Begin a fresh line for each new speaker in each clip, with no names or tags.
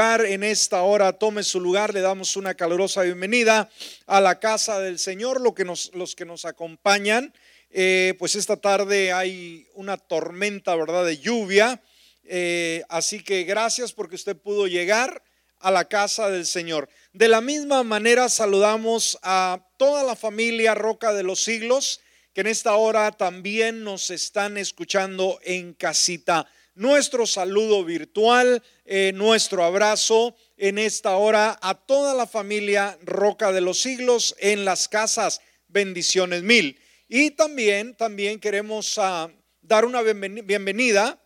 en esta hora, tome su lugar, le damos una calurosa bienvenida a la casa del Señor, lo que nos, los que nos acompañan. Eh, pues esta tarde hay una tormenta, ¿verdad?, de lluvia. Eh, así que gracias porque usted pudo llegar a la casa del Señor. De la misma manera saludamos a toda la familia Roca de los Siglos, que en esta hora también nos están escuchando en casita nuestro saludo virtual, eh, nuestro abrazo en esta hora a toda la familia Roca de los Siglos en las casas. Bendiciones mil. Y también, también queremos ah, dar una bienvenida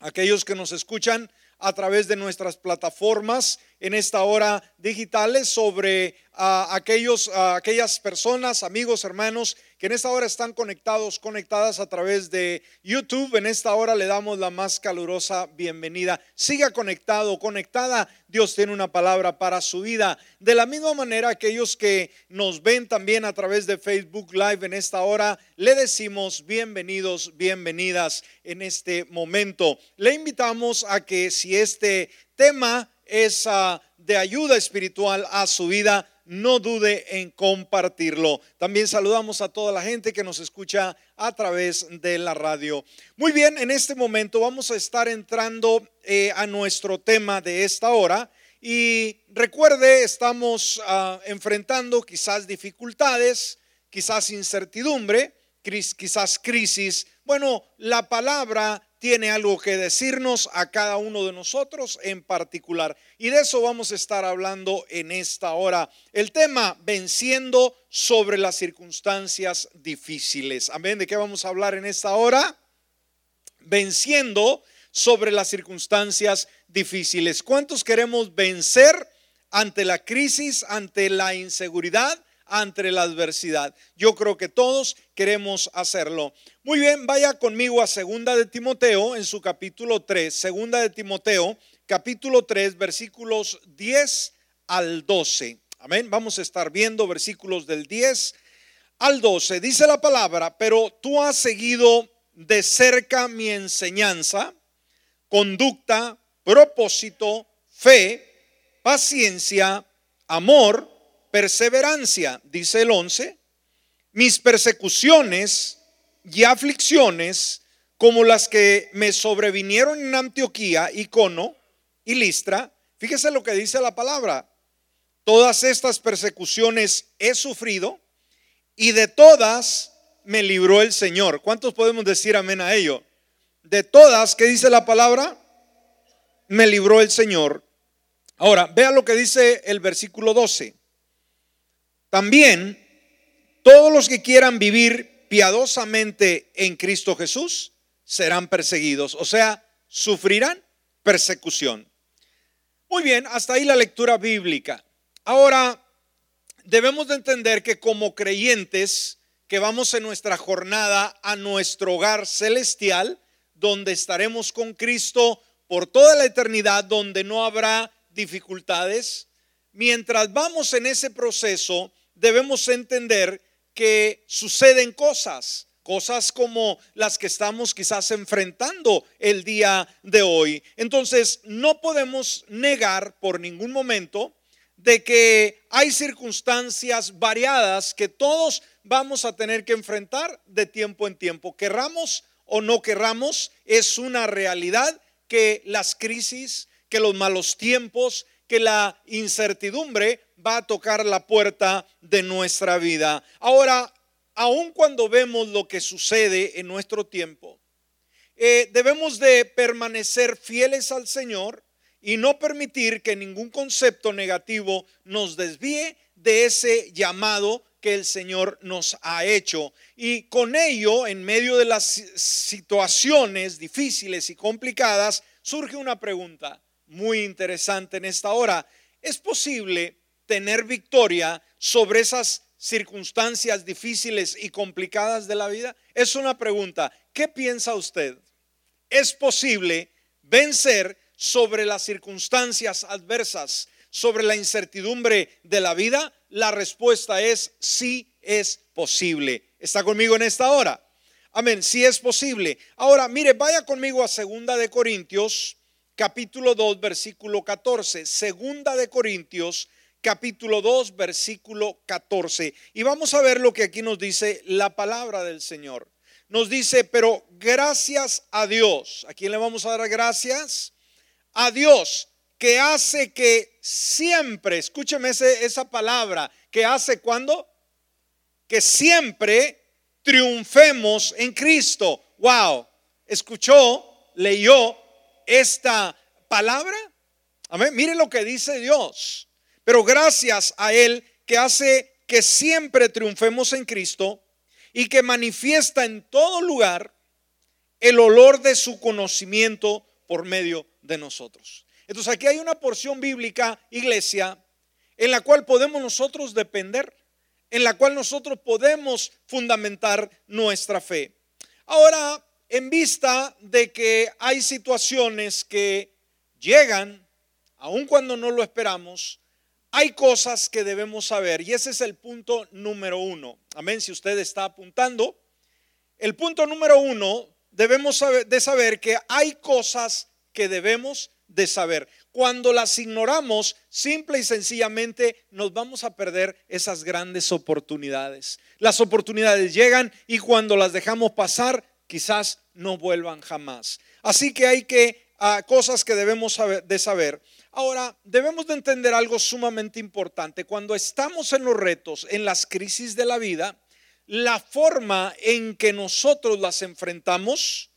a aquellos que nos escuchan a través de nuestras plataformas en esta hora digitales sobre a aquellos, aquellas personas, amigos, hermanos que en esta hora están conectados, conectadas a través de YouTube. En esta hora le damos la más calurosa bienvenida. Siga conectado, conectada. Dios tiene una palabra para su vida. De la misma manera, aquellos que nos ven también a través de Facebook Live en esta hora, le decimos bienvenidos, bienvenidas en este momento. Le invitamos a que si este tema es ah, de ayuda espiritual a su vida, no dude en compartirlo. También saludamos a toda la gente que nos escucha a través de la radio. Muy bien, en este momento vamos a estar entrando eh, a nuestro tema de esta hora. Y recuerde, estamos ah, enfrentando quizás dificultades, quizás incertidumbre, quizás crisis. Bueno, la palabra tiene algo que decirnos a cada uno de nosotros en particular. Y de eso vamos a estar hablando en esta hora. El tema, venciendo sobre las circunstancias difíciles. Amén. ¿De qué vamos a hablar en esta hora? Venciendo sobre las circunstancias difíciles. ¿Cuántos queremos vencer ante la crisis, ante la inseguridad? Ante la adversidad. Yo creo que todos queremos hacerlo. Muy bien, vaya conmigo a segunda de Timoteo en su capítulo 3, segunda de Timoteo, capítulo 3, versículos 10 al 12. Amén. Vamos a estar viendo versículos del 10 al 12. Dice la palabra, pero tú has seguido de cerca mi enseñanza, conducta, propósito, fe, paciencia, amor, perseverancia, dice el 11, mis persecuciones y aflicciones, como las que me sobrevinieron en Antioquía, Icono y Listra, fíjese lo que dice la palabra, todas estas persecuciones he sufrido y de todas me libró el Señor. ¿Cuántos podemos decir amén a ello? De todas, ¿qué dice la palabra? Me libró el Señor. Ahora, vea lo que dice el versículo 12. También todos los que quieran vivir piadosamente en Cristo Jesús serán perseguidos, o sea, sufrirán persecución. Muy bien, hasta ahí la lectura bíblica. Ahora, debemos de entender que como creyentes que vamos en nuestra jornada a nuestro hogar celestial, donde estaremos con Cristo por toda la eternidad, donde no habrá dificultades, mientras vamos en ese proceso, debemos entender que suceden cosas, cosas como las que estamos quizás enfrentando el día de hoy. Entonces, no podemos negar por ningún momento de que hay circunstancias variadas que todos vamos a tener que enfrentar de tiempo en tiempo. Querramos o no querramos, es una realidad que las crisis, que los malos tiempos, que la incertidumbre va a tocar la puerta de nuestra vida. Ahora, aun cuando vemos lo que sucede en nuestro tiempo, eh, debemos de permanecer fieles al Señor y no permitir que ningún concepto negativo nos desvíe de ese llamado que el Señor nos ha hecho. Y con ello, en medio de las situaciones difíciles y complicadas, surge una pregunta muy interesante en esta hora. ¿Es posible tener victoria sobre esas circunstancias difíciles y complicadas de la vida? Es una pregunta. ¿Qué piensa usted? ¿Es posible vencer sobre las circunstancias adversas, sobre la incertidumbre de la vida? La respuesta es sí es posible. ¿Está conmigo en esta hora? Amén, sí es posible. Ahora, mire, vaya conmigo a segunda de Corintios capítulo 2, versículo 14. Segunda de Corintios, capítulo 2, versículo 14. Y vamos a ver lo que aquí nos dice la palabra del Señor. Nos dice, pero gracias a Dios. ¿A quién le vamos a dar gracias? A Dios que hace que siempre, escúcheme esa palabra, que hace cuando? Que siempre triunfemos en Cristo. Wow, escuchó, leyó esta palabra. Amén. Mire lo que dice Dios. Pero gracias a Él que hace que siempre triunfemos en Cristo y que manifiesta en todo lugar el olor de su conocimiento por medio de nosotros. Entonces aquí hay una porción bíblica, iglesia, en la cual podemos nosotros depender, en la cual nosotros podemos fundamentar nuestra fe. Ahora, en vista de que hay situaciones que llegan, aun cuando no lo esperamos, hay cosas que debemos saber y ese es el punto número uno. Amén, si usted está apuntando. El punto número uno, debemos saber, de saber que hay cosas que debemos de saber. Cuando las ignoramos, simple y sencillamente nos vamos a perder esas grandes oportunidades. Las oportunidades llegan y cuando las dejamos pasar, quizás no vuelvan jamás. Así que hay que ah, cosas que debemos de saber. Ahora, debemos de entender algo sumamente importante. Cuando estamos en los retos, en las crisis de la vida, la forma en que nosotros las enfrentamos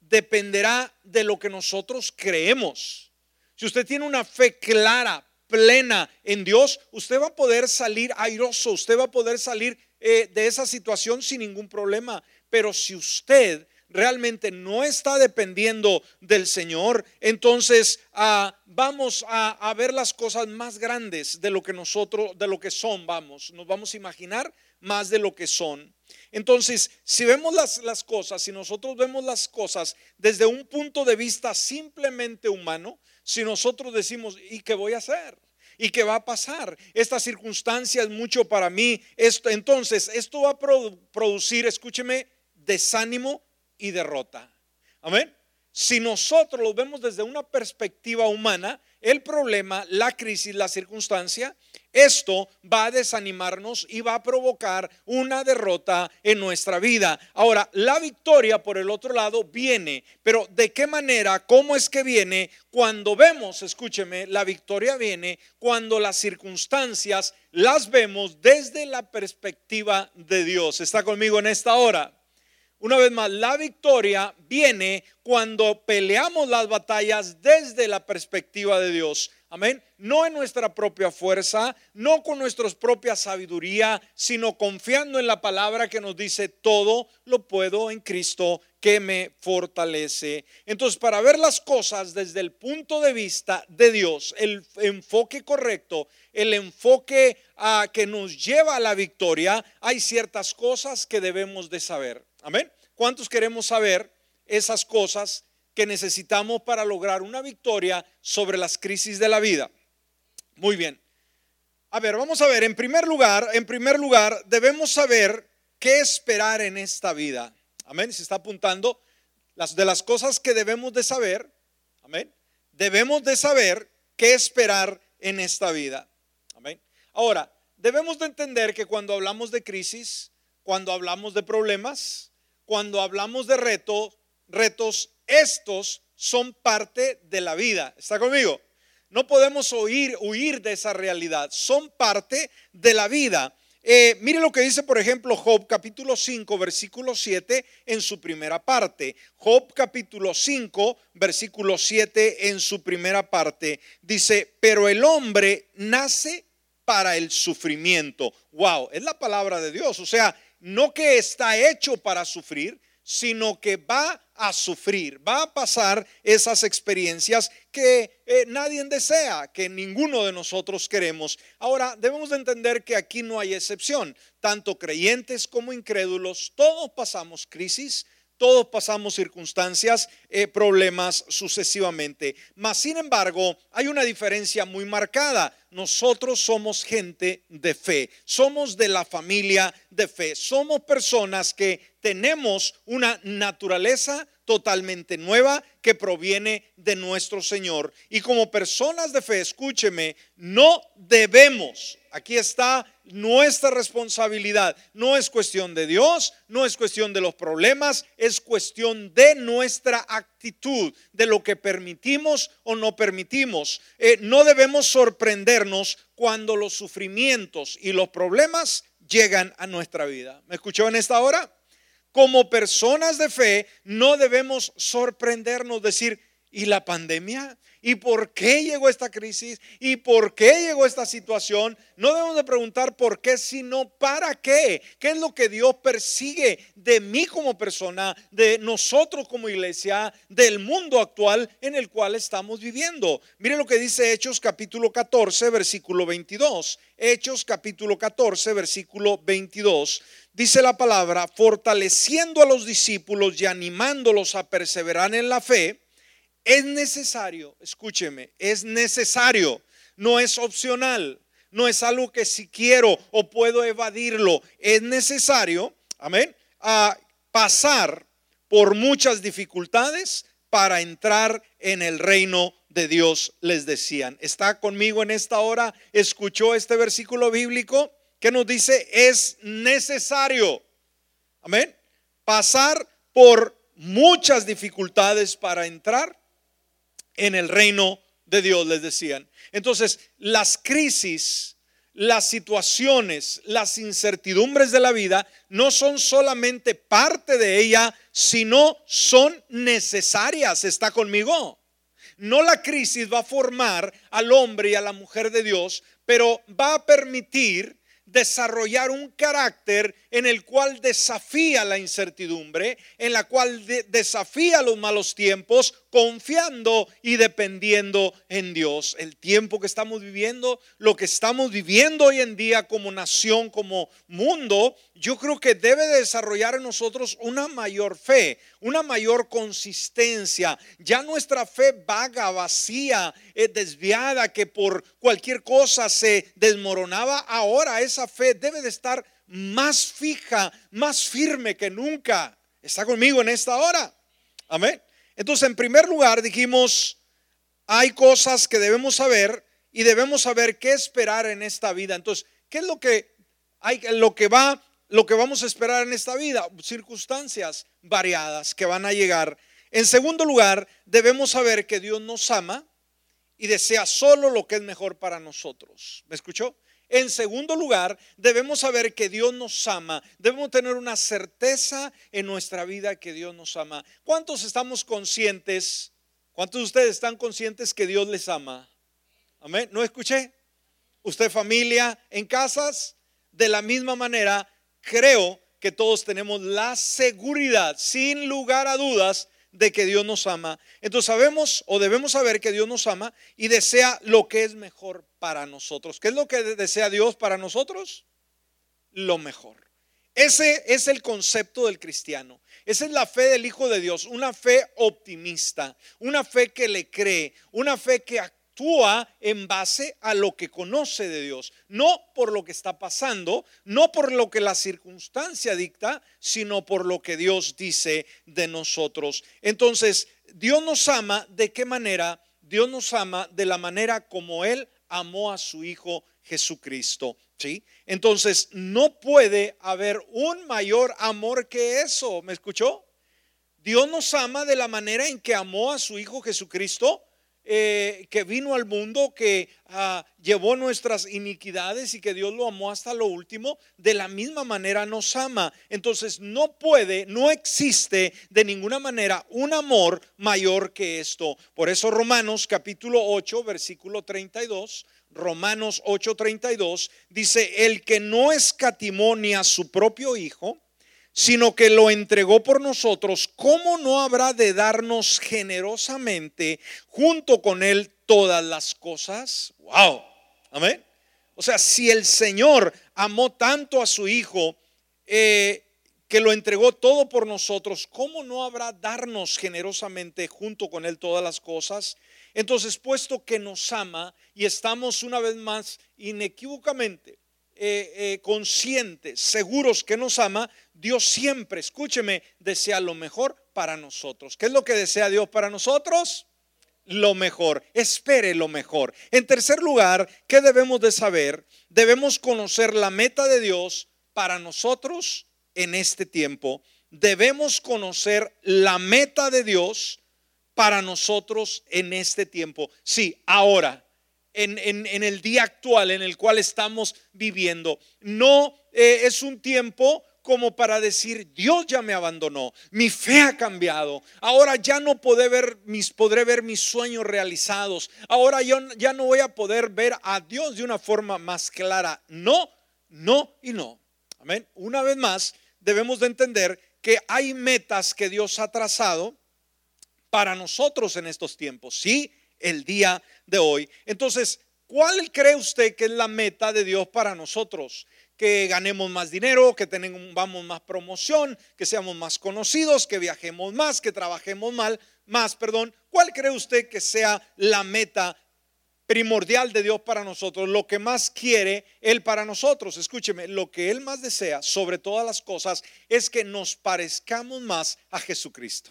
dependerá de lo que nosotros creemos. Si usted tiene una fe clara, plena en Dios, usted va a poder salir airoso, usted va a poder salir eh, de esa situación sin ningún problema. Pero si usted realmente no está dependiendo del Señor, entonces ah, vamos a, ver las cosas más grandes de lo que nosotros, de lo que son, vamos, nos vamos a imaginar más de lo que son. Entonces, si vemos las, las cosas, si nosotros vemos las cosas desde un punto de vista simplemente humano, si nosotros decimos, ¿y qué voy a hacer? ¿Y qué va a pasar? Esta circunstancia es mucho para mí. Esto, entonces, esto va a producir, escúcheme, desánimo, y derrota. Amén. Si nosotros lo vemos desde una perspectiva humana, el problema, la crisis, la circunstancia, esto va a desanimarnos y va a provocar una derrota en nuestra vida. Ahora, la victoria por el otro lado viene, pero ¿de qué manera? ¿Cómo es que viene? Cuando vemos, escúcheme, la victoria viene cuando las circunstancias las vemos desde la perspectiva de Dios. ¿Está conmigo en esta hora? Una vez más, la victoria viene cuando peleamos las batallas desde la perspectiva de Dios. Amén. No en nuestra propia fuerza, no con nuestra propia sabiduría, sino confiando en la palabra que nos dice todo lo puedo en Cristo que me fortalece. Entonces, para ver las cosas desde el punto de vista de Dios, el enfoque correcto, el enfoque ah, que nos lleva a la victoria, hay ciertas cosas que debemos de saber. Amén. ¿Cuántos queremos saber esas cosas que necesitamos para lograr una victoria sobre las crisis de la vida? Muy bien. A ver, vamos a ver, en primer lugar, en primer lugar, debemos saber qué esperar en esta vida. Amén. Se está apuntando las de las cosas que debemos de saber. Amén. Debemos de saber qué esperar en esta vida. Amén. Ahora, debemos de entender que cuando hablamos de crisis, cuando hablamos de problemas, cuando hablamos de retos, retos, estos son parte de la vida. ¿Está conmigo? No podemos huir de esa realidad. Son parte de la vida. Eh, mire lo que dice, por ejemplo, Job capítulo 5, versículo 7 en su primera parte. Job capítulo 5, versículo 7 en su primera parte. Dice, pero el hombre nace para el sufrimiento. Wow, es la palabra de Dios. O sea, no que está hecho para sufrir, sino que va a sufrir, va a pasar esas experiencias que eh, nadie desea, que ninguno de nosotros queremos. Ahora, debemos de entender que aquí no hay excepción, tanto creyentes como incrédulos, todos pasamos crisis, todos pasamos circunstancias, eh, problemas sucesivamente. Mas, sin embargo, hay una diferencia muy marcada. Nosotros somos gente de fe, somos de la familia de fe, somos personas que tenemos una naturaleza totalmente nueva que proviene de nuestro Señor. Y como personas de fe, escúcheme, no debemos, aquí está nuestra responsabilidad, no es cuestión de Dios, no es cuestión de los problemas, es cuestión de nuestra actitud, de lo que permitimos o no permitimos. Eh, no debemos sorprendernos cuando los sufrimientos y los problemas llegan a nuestra vida. ¿Me escuchó en esta hora? como personas de fe no debemos sorprendernos, decir, ¿y la pandemia? ¿Y por qué llegó esta crisis? ¿Y por qué llegó esta situación? No debemos de preguntar por qué, sino para qué. ¿Qué es lo que Dios persigue de mí como persona, de nosotros como iglesia, del mundo actual en el cual estamos viviendo? Mire lo que dice Hechos capítulo 14, versículo 22. Hechos capítulo 14, versículo 22 dice la palabra, fortaleciendo a los discípulos y animándolos a perseverar en la fe, es necesario, escúcheme, es necesario, no es opcional, no es algo que si quiero o puedo evadirlo, es necesario, amén, a pasar por muchas dificultades para entrar en el reino de Dios, les decían. ¿Está conmigo en esta hora? ¿Escuchó este versículo bíblico? que nos dice es necesario, amén, pasar por muchas dificultades para entrar en el reino de Dios, les decían. Entonces, las crisis, las situaciones, las incertidumbres de la vida no son solamente parte de ella, sino son necesarias. ¿Está conmigo? No la crisis va a formar al hombre y a la mujer de Dios, pero va a permitir desarrollar un carácter en el cual desafía la incertidumbre, en la cual desafía los malos tiempos, confiando y dependiendo en Dios. El tiempo que estamos viviendo, lo que estamos viviendo hoy en día como nación, como mundo, yo creo que debe desarrollar en nosotros una mayor fe, una mayor consistencia. Ya nuestra fe vaga, vacía, eh, desviada, que por cualquier cosa se desmoronaba, ahora esa fe debe de estar más fija, más firme que nunca. ¿Está conmigo en esta hora? Amén. Entonces, en primer lugar, dijimos, hay cosas que debemos saber y debemos saber qué esperar en esta vida. Entonces, ¿qué es lo que hay lo que va lo que vamos a esperar en esta vida? Circunstancias variadas que van a llegar. En segundo lugar, debemos saber que Dios nos ama y desea solo lo que es mejor para nosotros. ¿Me escuchó? En segundo lugar, debemos saber que Dios nos ama. Debemos tener una certeza en nuestra vida que Dios nos ama. ¿Cuántos estamos conscientes? ¿Cuántos de ustedes están conscientes que Dios les ama? Amén. ¿No escuché? Usted familia en casas, de la misma manera, creo que todos tenemos la seguridad, sin lugar a dudas, de que Dios nos ama. Entonces sabemos o debemos saber que Dios nos ama y desea lo que es mejor para nosotros. ¿Qué es lo que desea Dios para nosotros? Lo mejor. Ese es el concepto del cristiano. Esa es la fe del Hijo de Dios, una fe optimista, una fe que le cree, una fe que actúa actúa en base a lo que conoce de Dios, no por lo que está pasando, no por lo que la circunstancia dicta, sino por lo que Dios dice de nosotros. Entonces, Dios nos ama de qué manera? Dios nos ama de la manera como Él amó a su Hijo Jesucristo. ¿Sí? Entonces, no puede haber un mayor amor que eso. ¿Me escuchó? Dios nos ama de la manera en que amó a su Hijo Jesucristo eh, que vino al mundo, que ah, llevó nuestras iniquidades y que Dios lo amó hasta lo último, de la misma manera nos ama. Entonces no puede, no existe de ninguna manera un amor mayor que esto. Por eso Romanos capítulo 8, versículo 32. Romanos 8:32 dice, el que no escatimó ni a su propio Hijo, sino que lo entregó por nosotros, ¿cómo no habrá de darnos generosamente junto con Él todas las cosas? ¡Wow! Amén. O sea, si el Señor amó tanto a su Hijo, eh, que lo entregó todo por nosotros, ¿cómo no habrá darnos generosamente junto con Él todas las cosas? Entonces, puesto que nos ama y estamos una vez más inequívocamente eh, eh, conscientes, seguros que nos ama, Dios siempre, escúcheme, desea lo mejor para nosotros. ¿Qué es lo que desea Dios para nosotros? Lo mejor, espere lo mejor. En tercer lugar, ¿qué debemos de saber? Debemos conocer la meta de Dios para nosotros en este tiempo. Debemos conocer la meta de Dios para nosotros en este tiempo. Sí, ahora, en, el día actual en el cual estamos viviendo. No eh, es un tiempo como para decir, Dios ya me abandonó, mi fe ha cambiado, ahora ya no podré ver mis, podré ver mis sueños realizados, ahora yo ya no voy a poder ver a Dios de una forma más clara. No, no y no. Amén. Una vez más, debemos de entender que hay metas que Dios ha trazado para nosotros en estos tiempos, sí, el día de hoy. Entonces, ¿cuál cree usted que es la meta de Dios para nosotros? que ganemos más dinero, que tengamos más promoción, que seamos más conocidos, que viajemos más, que trabajemos mal, más, perdón. ¿Cuál cree usted que sea la meta primordial de Dios para nosotros? Lo que más quiere Él para nosotros. Escúcheme, lo que Él más desea sobre todas las cosas es que nos parezcamos más a Jesucristo.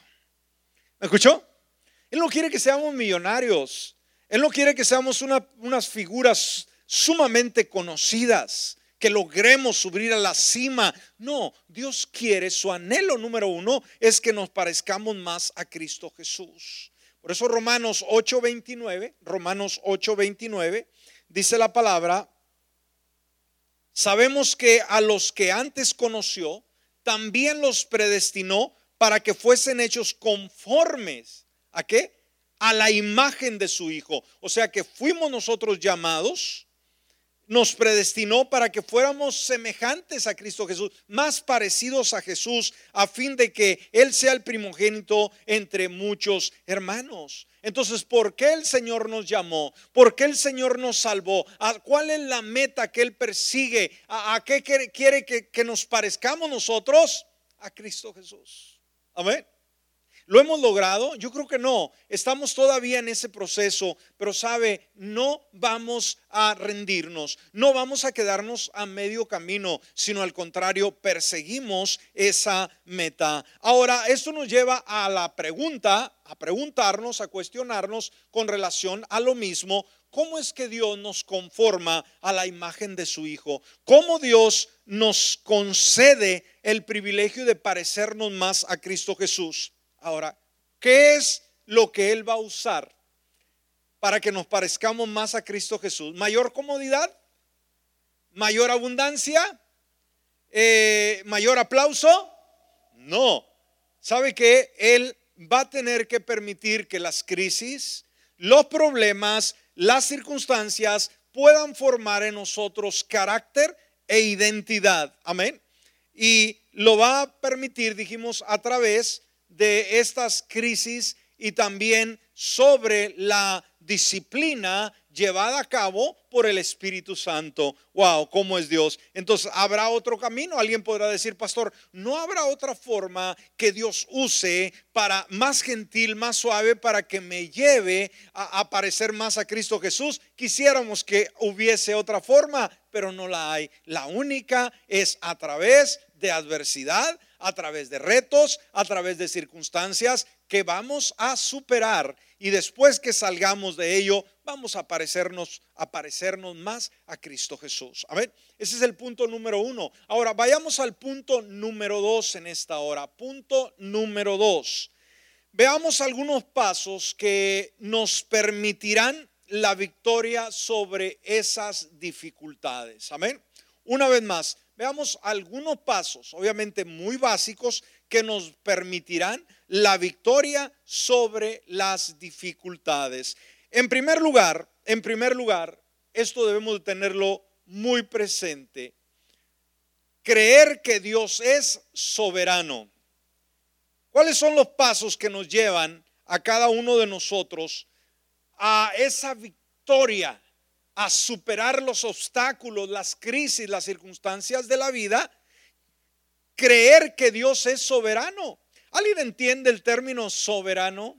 ¿Me escuchó? Él no quiere que seamos millonarios. Él no quiere que seamos unas figuras sumamente conocidas que logremos subir a la cima. No, Dios quiere, su anhelo número uno es que nos parezcamos más a Cristo Jesús. Por eso Romanos 8:29, Romanos 8:29, dice la palabra, sabemos que a los que antes conoció, también los predestinó para que fuesen hechos conformes. ¿A qué? A la imagen de su Hijo. O sea que fuimos nosotros llamados nos predestinó para que fuéramos semejantes a Cristo Jesús, más parecidos a Jesús, a fin de que Él sea el primogénito entre muchos hermanos. Entonces, ¿por qué el Señor nos llamó? ¿Por qué el Señor nos salvó? ¿Cuál es la meta que Él persigue? ¿A, qué quiere que, que nos parezcamos nosotros? A Cristo Jesús. Amén. ¿Lo hemos logrado? Yo creo que no. Estamos todavía en ese proceso, pero sabe, no vamos a rendirnos, no vamos a quedarnos a medio camino, sino al contrario, perseguimos esa meta. Ahora, esto nos lleva a la pregunta, a preguntarnos, a cuestionarnos con relación a lo mismo. ¿Cómo es que Dios nos conforma a la imagen de su Hijo? ¿Cómo Dios nos concede el privilegio de parecernos más a Cristo Jesús? Ahora, ¿qué es lo que Él va a usar para que nos parezcamos más a Cristo Jesús? ¿Mayor comodidad? ¿Mayor abundancia? Eh, ¿Mayor aplauso? No. ¿Sabe que Él va a tener que permitir que las crisis, los problemas, las circunstancias puedan formar en nosotros carácter e identidad? Amén. Y lo va a permitir, dijimos, a través de estas crisis y también sobre la disciplina llevada a cabo por el Espíritu Santo. Wow, ¿cómo es Dios? Entonces, ¿habrá otro camino? Alguien podrá decir, pastor, ¿no habrá otra forma que Dios use para más gentil, más suave, para que me lleve a, a parecer más a Cristo Jesús? Quisiéramos que hubiese otra forma, pero no la hay. La única es a través de adversidad, a través de retos, a través de circunstancias que vamos a superar y después que salgamos de ello, vamos a parecernos, a parecernos más a Cristo Jesús. A ver, ese es el punto número uno. Ahora vayamos al punto número dos en esta hora. Punto número dos. Veamos algunos pasos que nos permitirán la victoria sobre esas dificultades. Amén. Una vez más, veamos algunos pasos, obviamente muy básicos, que nos permitirán la victoria sobre las dificultades. En primer lugar, en primer lugar, esto debemos de tenerlo muy presente. Creer que Dios es soberano. ¿Cuáles son los pasos que nos llevan a cada uno de nosotros a esa victoria? A superar los obstáculos, las crisis, las circunstancias de la vida, creer que Dios es soberano. ¿Alguien entiende el término soberano?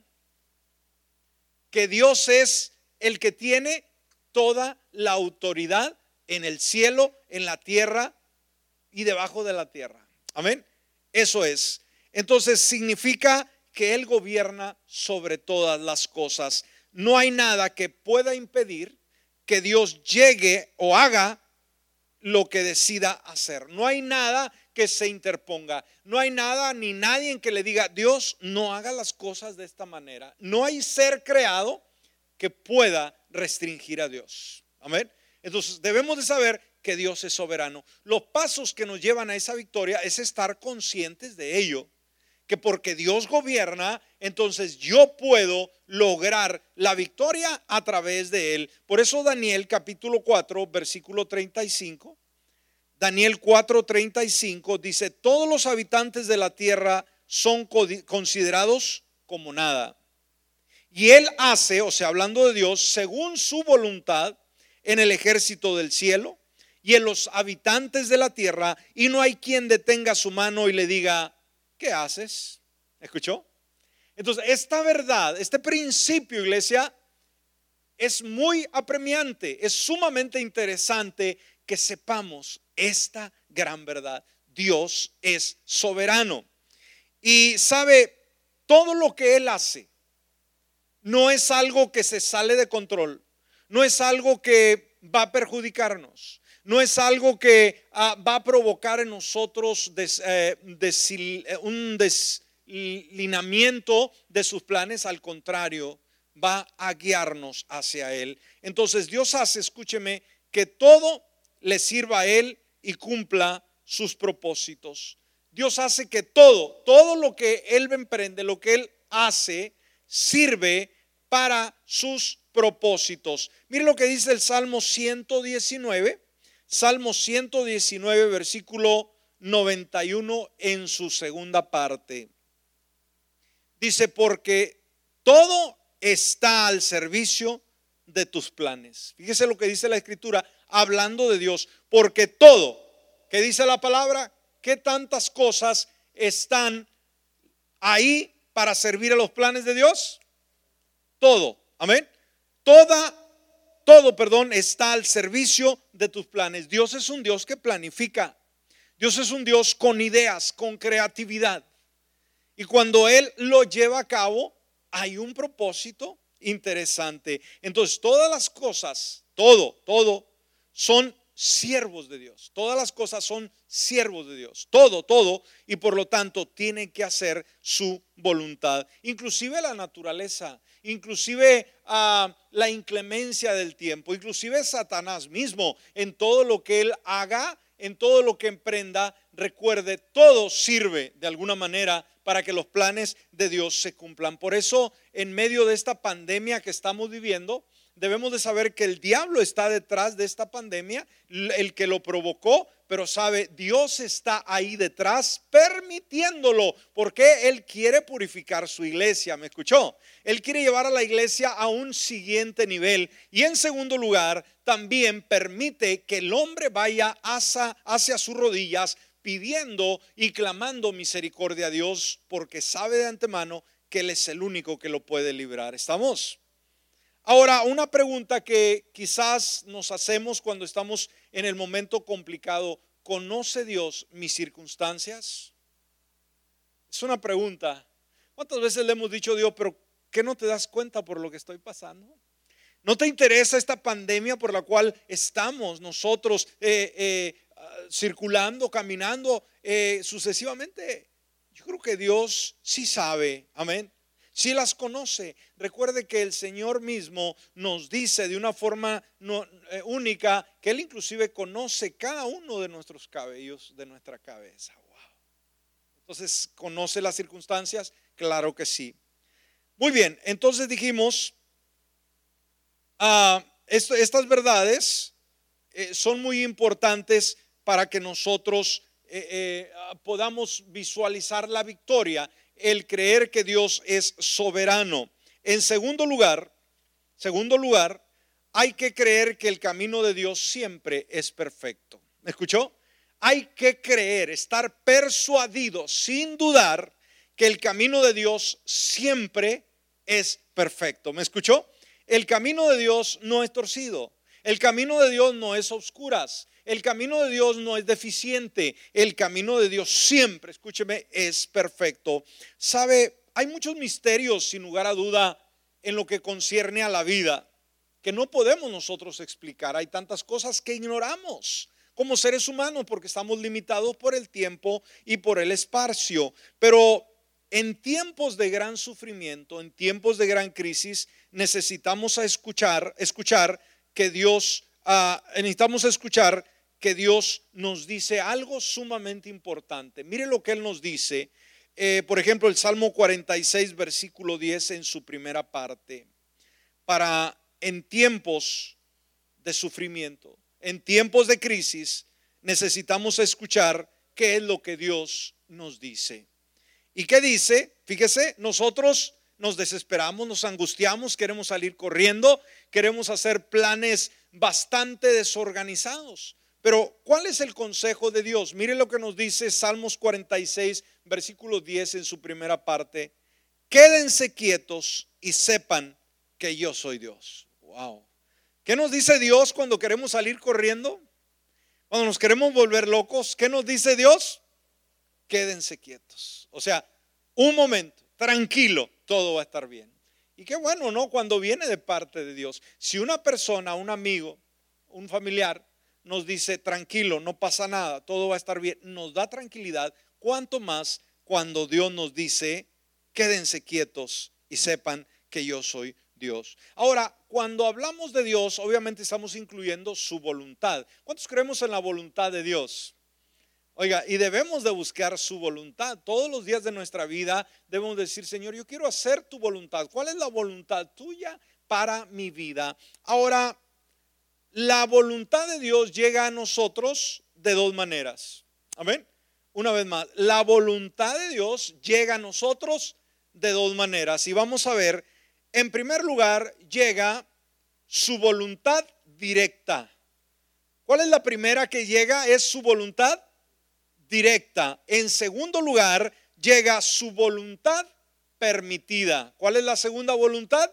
Que Dios es el que tiene toda la autoridad en el cielo, en la tierra y debajo de la tierra. Amén. Eso es. Entonces significa que Él gobierna sobre todas las cosas. No hay nada que pueda impedir que Dios llegue o haga lo que decida hacer. No hay nada que se interponga. No hay nada ni nadie en que le diga, Dios, no haga las cosas de esta manera. No hay ser creado que pueda restringir a Dios. Amén. Entonces debemos de saber que Dios es soberano. Los pasos que nos llevan a esa victoria es estar conscientes de ello. Que porque Dios gobierna, entonces yo puedo lograr la victoria a través de Él. Por eso Daniel capítulo 4, versículo 35 Daniel 4:35 dice, todos los habitantes de la tierra son considerados como nada. Y él hace, o sea, hablando de Dios, según su voluntad en el ejército del cielo y en los habitantes de la tierra, y no hay quien detenga su mano y le diga, ¿qué haces? ¿Escuchó? Entonces, esta verdad, este principio, iglesia, es muy apremiante, es sumamente interesante que sepamos esta gran verdad. Dios es soberano. Y sabe, todo lo que Él hace no es algo que se sale de control, no es algo que va a perjudicarnos, no es algo que ah, va a provocar en nosotros eh, eh, un deslinamiento de sus planes, al contrario, va a guiarnos hacia Él. Entonces Dios hace, escúcheme, que todo le sirva a Él y cumpla sus propósitos. Dios hace que todo, todo lo que Él emprende, lo que Él hace, sirve para sus propósitos. Mire lo que dice el Salmo 119, Salmo 119, versículo 91 en su segunda parte. Dice, porque todo está al servicio de tus planes. Fíjese lo que dice la escritura, hablando de Dios, porque todo, que dice la palabra, que tantas cosas están ahí para servir a los planes de Dios? Todo, amén. Toda, todo, perdón, está al servicio de tus planes. Dios es un Dios que planifica. Dios es un Dios con ideas, con creatividad. Y cuando Él lo lleva a cabo, hay un propósito interesante. Entonces, todas las cosas, todo, todo, son siervos de Dios. Todas las cosas son siervos de Dios. Todo, todo. Y por lo tanto tienen que hacer su voluntad. Inclusive la naturaleza, inclusive ah, la inclemencia del tiempo, inclusive Satanás mismo, en todo lo que él haga, en todo lo que emprenda, recuerde, todo sirve de alguna manera para que los planes de Dios se cumplan. Por eso, en medio de esta pandemia que estamos viviendo, debemos de saber que el diablo está detrás de esta pandemia, el que lo provocó, pero sabe, Dios está ahí detrás permitiéndolo, porque Él quiere purificar su iglesia, ¿me escuchó? Él quiere llevar a la iglesia a un siguiente nivel. Y en segundo lugar, también permite que el hombre vaya hacia, hacia sus rodillas pidiendo y clamando misericordia a Dios, porque sabe de antemano que Él es el único que lo puede librar. ¿Estamos? Ahora, una pregunta que quizás nos hacemos cuando estamos en el momento complicado, ¿conoce Dios mis circunstancias? Es una pregunta. ¿Cuántas veces le hemos dicho a Dios, pero qué no te das cuenta por lo que estoy pasando? ¿No te interesa esta pandemia por la cual estamos nosotros eh, eh, circulando, caminando eh, sucesivamente? Yo creo que Dios sí sabe, amén si las conoce. Recuerde que el Señor mismo nos dice de una forma eh, única que Él inclusive conoce cada uno de nuestros cabellos de nuestra cabeza. Wow. Entonces, ¿conoce las circunstancias? Claro que sí. Muy bien, entonces dijimos, ah, estas verdades eh, son muy importantes para que nosotros eh, podamos visualizar la victoria el creer que Dios es soberano. En segundo lugar, segundo lugar, hay que creer que el camino de Dios siempre es perfecto. ¿Me escuchó? Hay que creer, estar persuadido sin dudar que el camino de Dios siempre es perfecto. ¿Me escuchó? El camino de Dios no es torcido. El camino de Dios no es oscuras. El camino de Dios no es deficiente. El camino de Dios siempre, escúcheme, es perfecto. ¿Sabe? hay muchos misterios, sin lugar a duda, en lo que concierne a la vida, que no podemos nosotros explicar. Hay tantas cosas que ignoramos como seres humanos porque estamos limitados por el tiempo y por el espacio. Pero en tiempos de gran sufrimiento, en tiempos de gran crisis, necesitamos escuchar, escuchar que Dios, ah, necesitamos escuchar que Dios nos dice algo sumamente importante. Mire lo que Él nos dice. Eh, por ejemplo, el Salmo 46, versículo 10 en su primera parte. Para en tiempos de sufrimiento, en tiempos de crisis, necesitamos escuchar qué es lo que Dios nos dice. ¿Y qué dice? Fíjese, nosotros nos desesperamos, nos angustiamos, queremos salir corriendo, queremos hacer planes bastante desorganizados. Pero, ¿cuál es el consejo de Dios? Mire lo que nos dice Salmos 46, versículo 10 en su primera parte. Quédense quietos y sepan que yo soy Dios. Wow. ¿Qué nos dice Dios cuando queremos salir corriendo? Cuando nos queremos volver locos, ¿qué nos dice Dios? Quédense quietos. O sea, un momento, tranquilo, todo va a estar bien. Y qué bueno, ¿no? Cuando viene de parte de Dios. Si una persona, un amigo, un familiar, nos dice, tranquilo, no pasa nada, todo va a estar bien, nos da tranquilidad, cuanto más cuando Dios nos dice, quédense quietos y sepan que yo soy Dios. Ahora, cuando hablamos de Dios, obviamente estamos incluyendo su voluntad. ¿Cuántos creemos en la voluntad de Dios? Oiga, y debemos de buscar su voluntad. Todos los días de nuestra vida debemos decir, Señor, yo quiero hacer tu voluntad. ¿Cuál es la voluntad tuya para mi vida? Ahora, la voluntad de Dios llega a nosotros de dos maneras. Amén. Una vez más, la voluntad de Dios llega a nosotros de dos maneras. Y vamos a ver, en primer lugar, llega su voluntad directa. ¿Cuál es la primera que llega? Es su voluntad directa. En segundo lugar, llega su voluntad permitida. ¿Cuál es la segunda voluntad?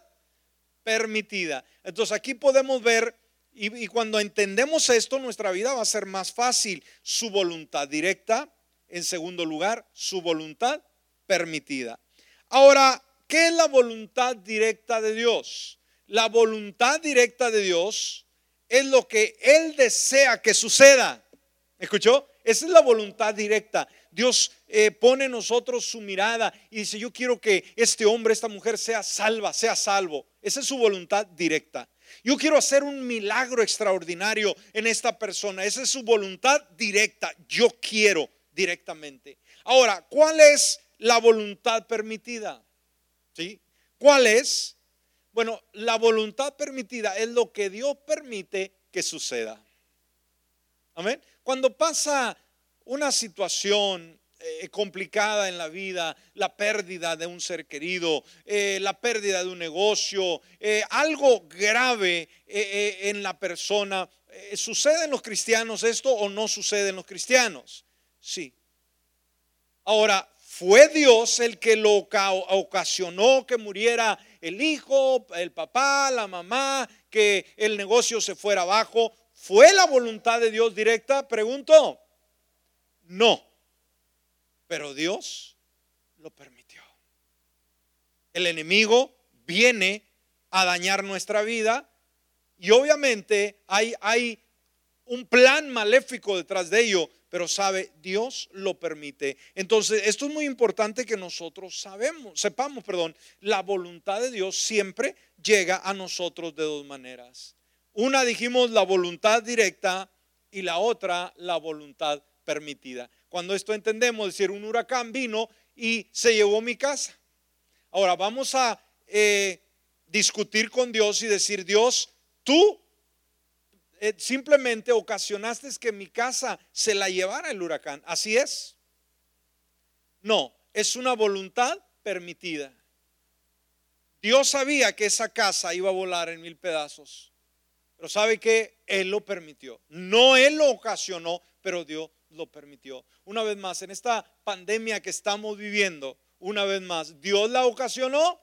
Permitida. Entonces aquí podemos ver y, cuando entendemos esto, nuestra vida va a ser más fácil. Su voluntad directa, en segundo lugar, su voluntad permitida. Ahora, ¿qué es la voluntad directa de Dios? La voluntad directa de Dios es lo que Él desea que suceda. ¿Escuchó? Esa es la voluntad directa. Dios eh, pone en nosotros su mirada y dice, yo quiero que este hombre, esta mujer sea salva, sea salvo. Esa es su voluntad directa. Yo quiero hacer un milagro extraordinario en esta persona. Esa es su voluntad directa. Yo quiero directamente. Ahora, ¿cuál es la voluntad permitida? ¿Sí? ¿Cuál es? Bueno, la voluntad permitida es lo que Dios permite que suceda. Amén. Cuando pasa una situación eh, complicada en la vida, la pérdida de un ser querido, eh, la pérdida de un negocio, eh, algo grave en la persona. ¿Sucede en los cristianos esto o no sucede en los cristianos? Sí. Ahora, ¿fue Dios el que lo ocasionó que muriera el hijo, el papá, la mamá, que el negocio se fuera abajo? ¿Fue la voluntad de Dios directa? Pregunto. No pero Dios lo permitió. El enemigo viene a dañar nuestra vida y obviamente hay, hay un plan maléfico detrás de ello, pero sabe, Dios lo permite. Entonces, esto es muy importante que nosotros sabemos, sepamos, perdón, la voluntad de Dios siempre llega a nosotros de dos maneras. Una dijimos la voluntad directa y la otra la voluntad permitida. Cuando esto entendemos, decir, un huracán vino y se llevó mi casa. Ahora vamos a eh, discutir con Dios y decir, Dios, tú eh, simplemente ocasionaste que mi casa se la llevara el huracán. ¿Así es? No, es una voluntad permitida. Dios sabía que esa casa iba a volar en mil pedazos. Pero sabe que Él lo permitió. No Él lo ocasionó, pero Dios lo permitió. Una vez más, en esta pandemia que estamos viviendo, una vez más, ¿Dios la ocasionó?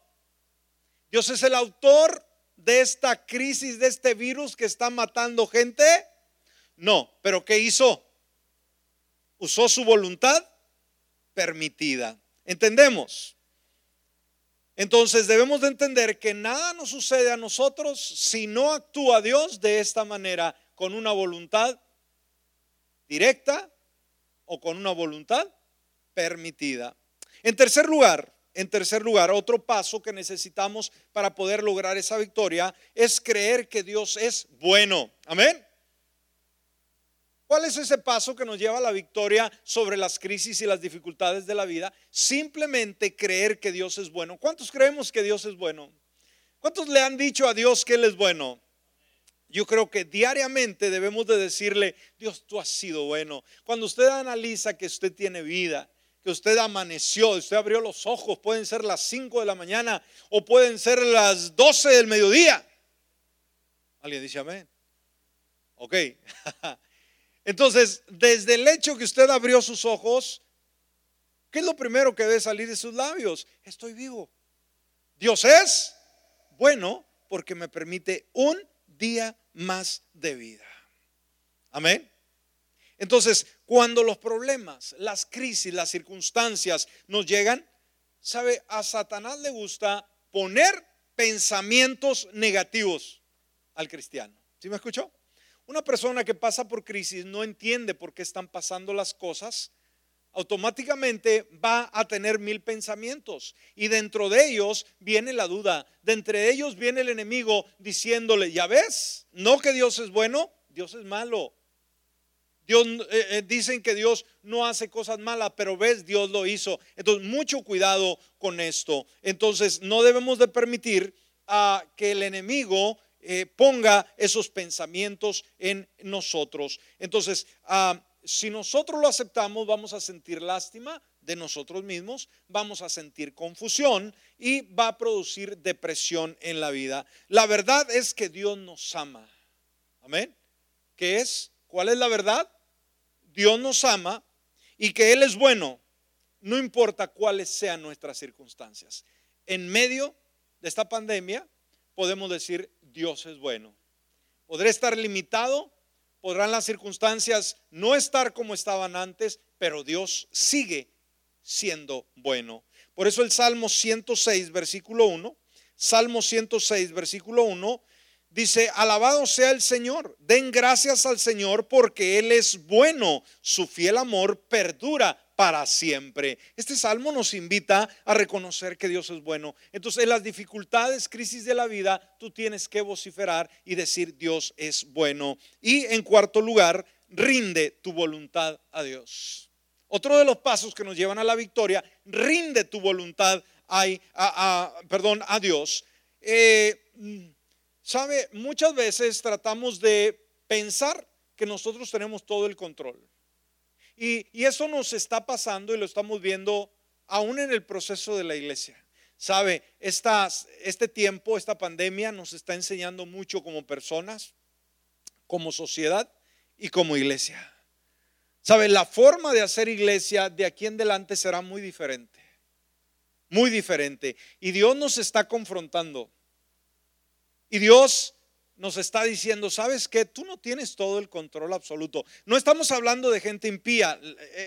¿Dios es el autor de esta crisis, de este virus que está matando gente? No, pero ¿qué hizo? Usó su voluntad permitida. ¿Entendemos? Entonces debemos de entender que nada nos sucede a nosotros si no actúa Dios de esta manera, con una voluntad directa o con una voluntad permitida. En tercer lugar, en tercer lugar, otro paso que necesitamos para poder lograr esa victoria es creer que Dios es bueno. Amén. ¿Cuál es ese paso que nos lleva a la victoria sobre las crisis y las dificultades de la vida? Simplemente creer que Dios es bueno. ¿Cuántos creemos que Dios es bueno? ¿Cuántos le han dicho a Dios que Él es bueno? Yo creo que diariamente debemos de decirle, Dios, tú has sido bueno. Cuando usted analiza que usted tiene vida, que usted amaneció, usted abrió los ojos, pueden ser las 5 de la mañana o pueden ser las 12 del mediodía. ¿Alguien dice amén? Ok. Entonces, desde el hecho que usted abrió sus ojos, ¿qué es lo primero que debe salir de sus labios? Estoy vivo. Dios es bueno porque me permite un día más de vida. Amén. Entonces, cuando los problemas, las crisis, las circunstancias nos llegan, sabe, a Satanás le gusta poner pensamientos negativos al cristiano. ¿Sí me escuchó? Una persona que pasa por crisis no entiende por qué están pasando las cosas, automáticamente va a tener mil pensamientos y dentro de ellos viene la duda, de entre ellos viene el enemigo diciéndole, ya ves, no que Dios es bueno, Dios es malo. Dios eh, eh, dicen que Dios no hace cosas malas, pero ves, Dios lo hizo. Entonces, mucho cuidado con esto. Entonces, no debemos de permitir que el enemigo eh, ponga esos pensamientos en nosotros. Entonces, ah, si nosotros lo aceptamos, vamos a sentir lástima de nosotros mismos, vamos a sentir confusión y va a producir depresión en la vida. La verdad es que Dios nos ama. Amén. ¿Qué es? ¿Cuál es la verdad? Dios nos ama y que Él es bueno, no importa cuáles sean nuestras circunstancias. En medio de esta pandemia podemos decir, Dios es bueno. Podré estar limitado, podrán las circunstancias no estar como estaban antes, pero Dios sigue siendo bueno. Por eso el Salmo 106, versículo 1, Salmo 106, versículo 1, dice, alabado sea el Señor, den gracias al Señor porque Él es bueno, su fiel amor perdura para siempre. Este salmo nos invita a reconocer que Dios es bueno. Entonces, en las dificultades, crisis de la vida, tú tienes que vociferar y decir Dios es bueno. Y en cuarto lugar, rinde tu voluntad a Dios. Otro de los pasos que nos llevan a la victoria, rinde tu voluntad a, perdón, a Dios. Eh, Sabe, muchas veces tratamos de pensar que nosotros tenemos todo el control. Y, eso nos está pasando y lo estamos viendo aún en el proceso de la iglesia. Sabe, este tiempo, esta pandemia nos está enseñando mucho como personas, como sociedad y como iglesia. Sabe, la forma de hacer iglesia de aquí en adelante será muy diferente. Muy diferente. Y Dios nos está confrontando. Y Dios nos está diciendo, ¿sabes qué? Tú no tienes todo el control absoluto. No estamos hablando de gente impía,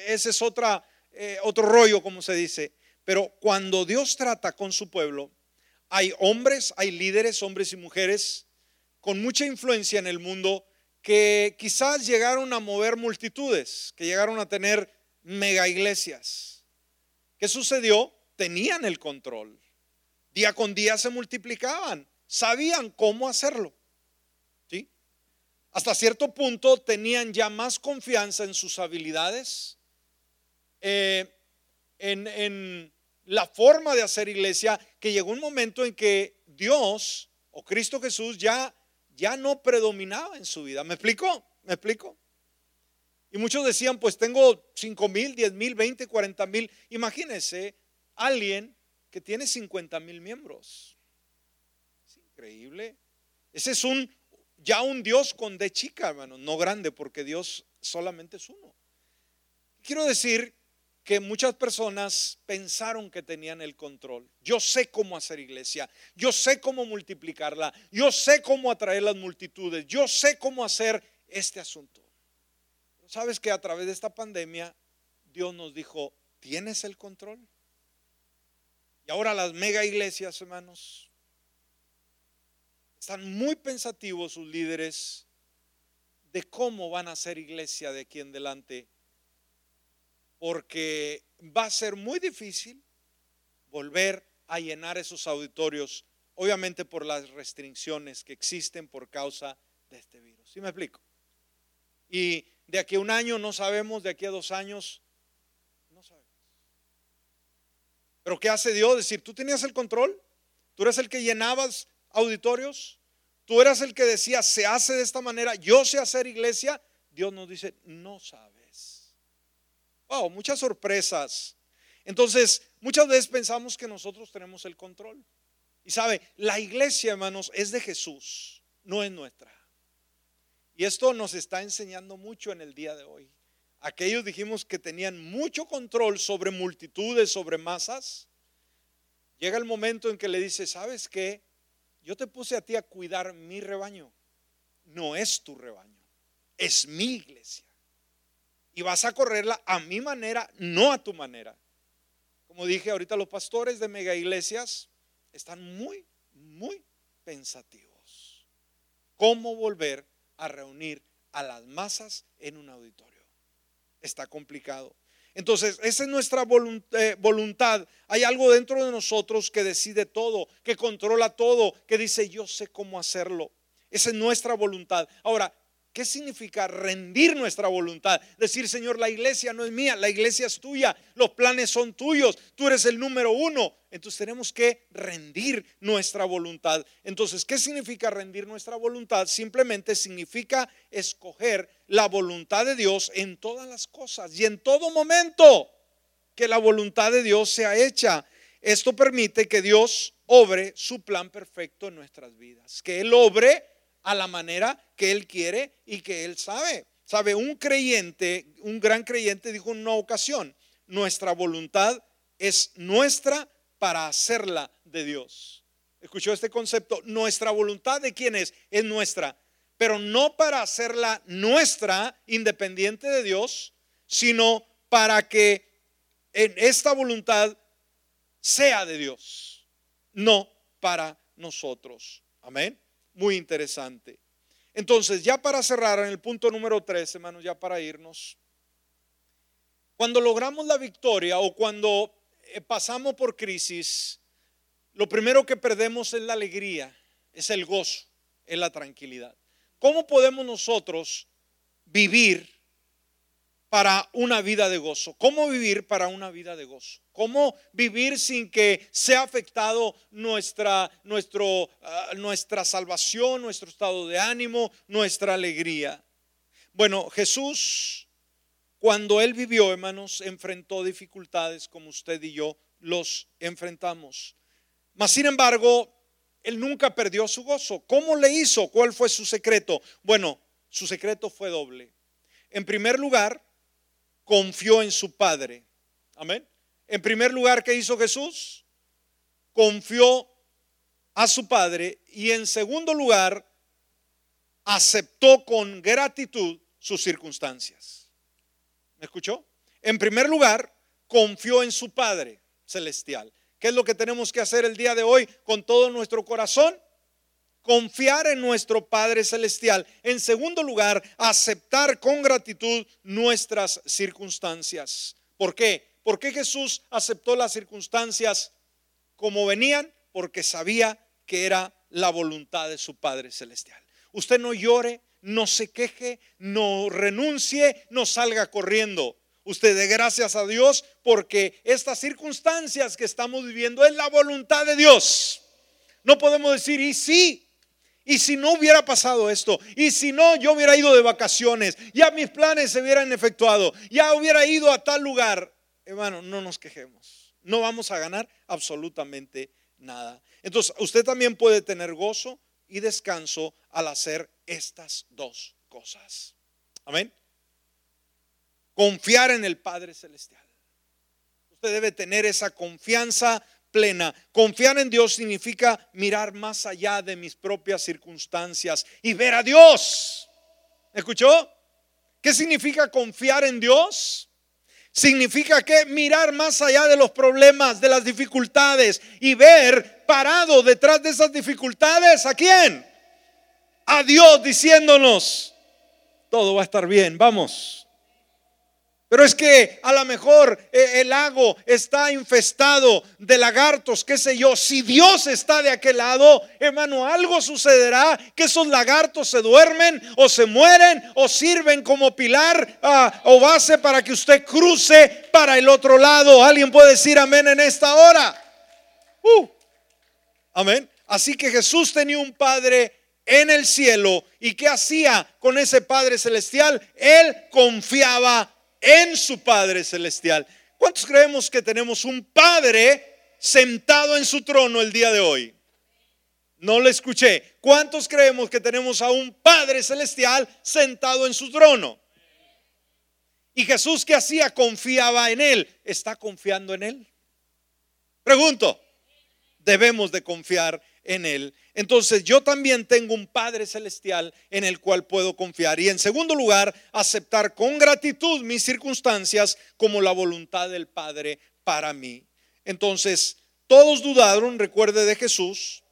ese es otra, eh, otro rollo, como se dice. Pero cuando Dios trata con su pueblo, hay hombres, hay líderes, hombres y mujeres con mucha influencia en el mundo que quizás llegaron a mover multitudes, que llegaron a tener mega iglesias. ¿Qué sucedió? Tenían el control. Día con día se multiplicaban, sabían cómo hacerlo. Hasta cierto punto tenían ya más confianza en sus habilidades, eh, en, la forma de hacer iglesia, que llegó un momento en que Dios o Cristo Jesús ya, ya no predominaba en su vida. ¿Me explico? ¿Me explico? Y muchos decían, pues tengo 5 mil, 10 mil, 20, 40 mil. Imagínense alguien que tiene 50 mil miembros. Es increíble. Ese es un ya un Dios con D chica, hermano, no grande, porque Dios solamente es uno. Quiero decir que muchas personas pensaron que tenían el control. Yo sé cómo hacer iglesia, yo sé cómo multiplicarla, yo sé cómo atraer las multitudes, yo sé cómo hacer este asunto. sabes que a través de esta pandemia Dios nos dijo, ¿tienes el control? Y ahora las mega iglesias, hermanos, están muy pensativos sus líderes de cómo van a ser iglesia de aquí en adelante, porque va a ser muy difícil volver a llenar esos auditorios, obviamente por las restricciones que existen por causa de este virus. ¿Sí me explico? Y de aquí a un año no sabemos, de aquí a dos años no sabemos. Pero ¿qué hace Dios? Decir, tú tenías el control, tú eres el que llenabas auditorios, tú eras el que decía, se hace de esta manera, yo sé hacer iglesia. Dios nos dice, no sabes. Wow, muchas sorpresas. Entonces, muchas veces pensamos que nosotros tenemos el control. Y sabe, la iglesia, hermanos, es de Jesús, no es nuestra. Y esto nos está enseñando mucho en el día de hoy. Aquellos dijimos que tenían mucho control sobre multitudes, sobre masas. Llega el momento en que le dice, ¿sabes qué? Yo te puse a ti a cuidar mi rebaño. No es tu rebaño, es mi iglesia. Y vas a correrla a mi manera, no a tu manera. Como dije ahorita, los pastores de mega iglesias están muy, muy pensativos. ¿Cómo volver a reunir a las masas en un auditorio. Está complicado. Entonces, esa es nuestra eh, voluntad. Hay algo dentro de nosotros que decide todo, que controla todo, que dice, yo sé cómo hacerlo. Esa es nuestra voluntad. Ahora, ¿Qué significa rendir nuestra voluntad? Decir, Señor, la iglesia no es mía, la iglesia es tuya, los planes son tuyos, tú eres el número uno. Entonces tenemos que rendir nuestra voluntad. Entonces, ¿qué significa rendir nuestra voluntad? Simplemente significa escoger la voluntad de Dios en todas las cosas y en todo momento que la voluntad de Dios sea hecha. Esto permite que Dios obre su plan perfecto en nuestras vidas, que Él obre a la manera que Él quiere y que Él sabe. Sabe, un creyente, un gran creyente dijo en una ocasión, nuestra voluntad es nuestra para hacerla de Dios. ¿Escuchó este concepto? Nuestra voluntad de quién es? Es nuestra, pero no para hacerla nuestra, independiente de Dios, sino para que en esta voluntad sea de Dios, no para nosotros. Amén muy interesante. Entonces, ya para cerrar en el punto número 3, hermanos, ya para irnos, cuando logramos la victoria o cuando eh, pasamos por crisis, lo primero que perdemos es la alegría, es el gozo, es la tranquilidad. ¿Cómo podemos nosotros vivir para una vida de gozo? ¿Cómo vivir para una vida de gozo? ¿Cómo vivir sin que sea afectado nuestra, ah, nuestra salvación, nuestro estado de ánimo, nuestra alegría? Bueno, Jesús, cuando él vivió, hermanos, enfrentó dificultades como usted y yo los enfrentamos. Mas, sin embargo, él nunca perdió su gozo. ¿Cómo le hizo? ¿Cuál fue su secreto? Bueno, su secreto fue doble. En primer lugar, confió en su Padre. Amén. En primer lugar, ¿qué hizo Jesús? Confió a su Padre y en segundo lugar, aceptó con gratitud sus circunstancias. ¿Me escuchó? En primer lugar, confió en su Padre celestial. ¿Qué es lo que tenemos que hacer el día de hoy con todo nuestro corazón? Confiar en nuestro Padre Celestial. En segundo lugar, aceptar con gratitud nuestras circunstancias. ¿Por qué? ¿Por qué Jesús aceptó las circunstancias como venían? Porque sabía que era la voluntad de su Padre Celestial. Usted no llore, no se queje, no renuncie, no salga corriendo. Usted dé gracias a Dios porque estas circunstancias que estamos viviendo es la voluntad de Dios. No podemos decir, y sí, y si no hubiera pasado esto, y si no yo hubiera ido de vacaciones, ya mis planes se hubieran efectuado, ya hubiera ido a tal lugar hermano, no nos quejemos. No vamos a ganar absolutamente nada. Entonces, usted también puede tener gozo y descanso al hacer estas dos cosas. Amén. Confiar en el Padre Celestial. Usted debe tener esa confianza plena. Confiar en Dios significa mirar más allá de mis propias circunstancias y ver a Dios. ¿Escuchó? ¿Qué significa confiar en Dios? Significa que mirar más allá de los problemas, de las dificultades y ver parado detrás de esas dificultades a quién? A Dios diciéndonos, todo va a estar bien, vamos. Pero es que a lo mejor eh, el lago está infestado de lagartos, qué sé yo. Si Dios está de aquel lado, hermano, algo sucederá que esos lagartos se duermen o se mueren o sirven como pilar ah, o base para que usted cruce para el otro lado. Alguien puede decir amén en esta hora. Uh, amén. Así que Jesús tenía un Padre en el cielo y ¿qué hacía con ese Padre celestial? Él confiaba en su Padre Celestial. ¿Cuántos creemos que tenemos un Padre sentado en su trono el día de hoy? No le escuché. ¿Cuántos creemos que tenemos a un Padre Celestial sentado en su trono? Y Jesús que hacía confiaba en Él. ¿Está confiando en Él? Pregunto, debemos de confiar en Él. Entonces yo también tengo un Padre Celestial en el cual puedo confiar. Y en segundo lugar, aceptar con gratitud mis circunstancias como la voluntad del Padre para mí. Entonces, todos dudaron, recuerde de Jesús,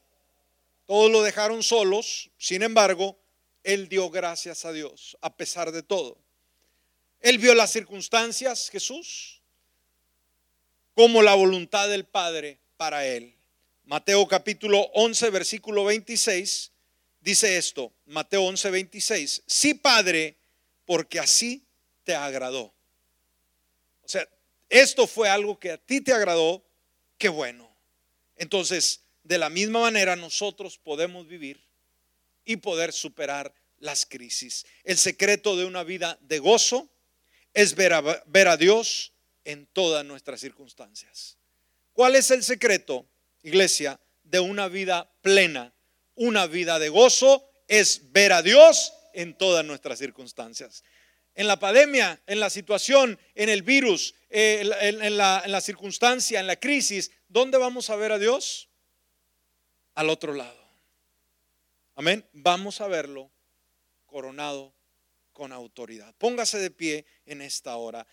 todos lo dejaron solos, sin embargo, Él dio gracias a Dios a pesar de todo. Él vio las circunstancias, Jesús, como la voluntad del Padre para Él. Mateo capítulo 11, versículo 26, dice esto, Mateo 11, 26, sí Padre, porque así te agradó. O sea, esto fue algo que a ti te agradó, qué bueno. Entonces, de la misma manera nosotros podemos vivir y poder superar las crisis. El secreto de una vida de gozo es ver a, ver a Dios en todas nuestras circunstancias. ¿Cuál es el secreto? Iglesia, de una vida plena, una vida de gozo, es ver a Dios en todas nuestras circunstancias. En la pandemia, en la situación, en el virus, eh, en, la, en la circunstancia, en la crisis, ¿dónde vamos a ver a Dios? Al otro lado. Amén. Vamos a verlo coronado con autoridad. Póngase de pie en esta hora.